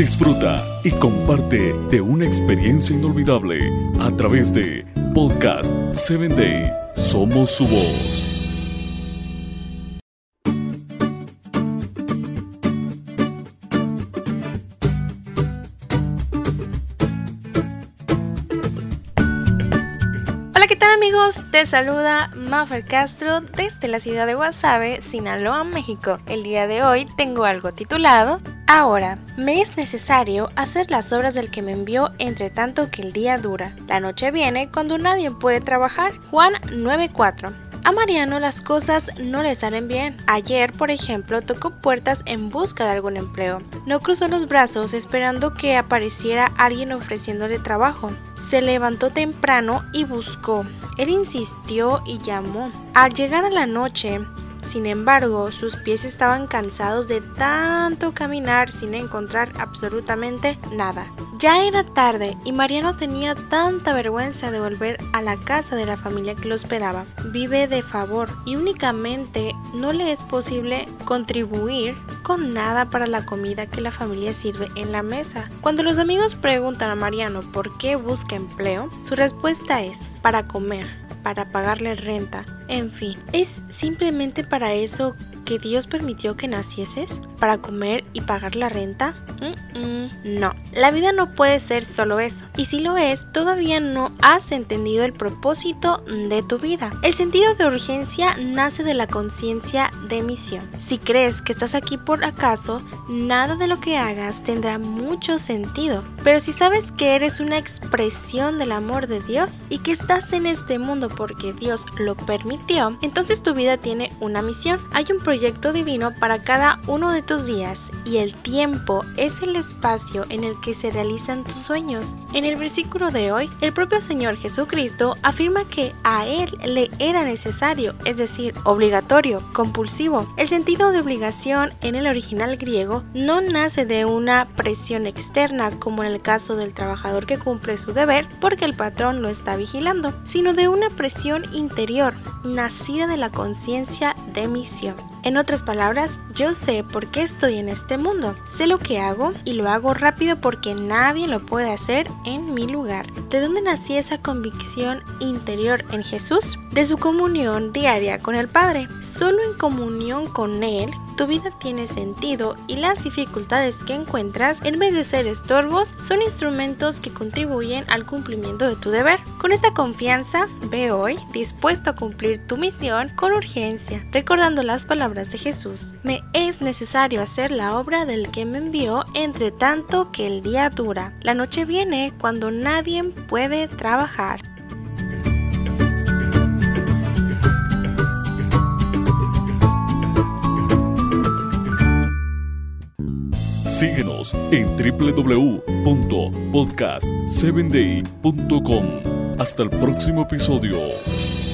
Disfruta y comparte de una experiencia inolvidable a través de Podcast 7 Day. Somos su voz. Hola, ¿qué tal amigos? Te saluda Maffer Castro desde la ciudad de Guasave, Sinaloa, México. El día de hoy tengo algo titulado Ahora, me es necesario hacer las obras del que me envió entre tanto que el día dura. La noche viene cuando nadie puede trabajar. Juan 9:4 a Mariano las cosas no le salen bien. Ayer, por ejemplo, tocó puertas en busca de algún empleo. No cruzó los brazos esperando que apareciera alguien ofreciéndole trabajo. Se levantó temprano y buscó. Él insistió y llamó. Al llegar a la noche, sin embargo, sus pies estaban cansados de tanto caminar sin encontrar absolutamente nada. Ya era tarde y Mariano tenía tanta vergüenza de volver a la casa de la familia que lo hospedaba. Vive de favor y únicamente no le es posible contribuir con nada para la comida que la familia sirve en la mesa. Cuando los amigos preguntan a Mariano por qué busca empleo, su respuesta es para comer para pagarle renta. En fin, ¿es simplemente para eso que Dios permitió que nacieses? ¿Para comer y pagar la renta? no, la vida no puede ser solo eso. Y si lo es, todavía no has entendido el propósito de tu vida. El sentido de urgencia nace de la conciencia de misión. Si crees que estás aquí por acaso, nada de lo que hagas tendrá mucho sentido. Pero si sabes que eres una expresión del amor de Dios y que estás en este mundo porque Dios lo permitió, entonces tu vida tiene una misión. Hay un proyecto divino para cada uno de días y el tiempo es el espacio en el que se realizan tus sueños. En el versículo de hoy, el propio Señor Jesucristo afirma que a Él le era necesario, es decir, obligatorio, compulsivo. El sentido de obligación en el original griego no nace de una presión externa como en el caso del trabajador que cumple su deber porque el patrón lo está vigilando, sino de una presión interior, nacida de la conciencia de misión. En otras palabras, yo sé por qué estoy en este mundo, sé lo que hago y lo hago rápido porque nadie lo puede hacer en mi lugar. ¿De dónde nació esa convicción interior en Jesús? De su comunión diaria con el Padre. Solo en comunión con Él tu vida tiene sentido y las dificultades que encuentras, en vez de ser estorbos, son instrumentos que contribuyen al cumplimiento de tu deber. Con esta confianza, ve hoy dispuesto a cumplir tu misión con urgencia, recordando las de Jesús. Me es necesario hacer la obra del que me envió entre tanto que el día dura. La noche viene cuando nadie puede trabajar. Síguenos en www.podcast7day.com. Hasta el próximo episodio.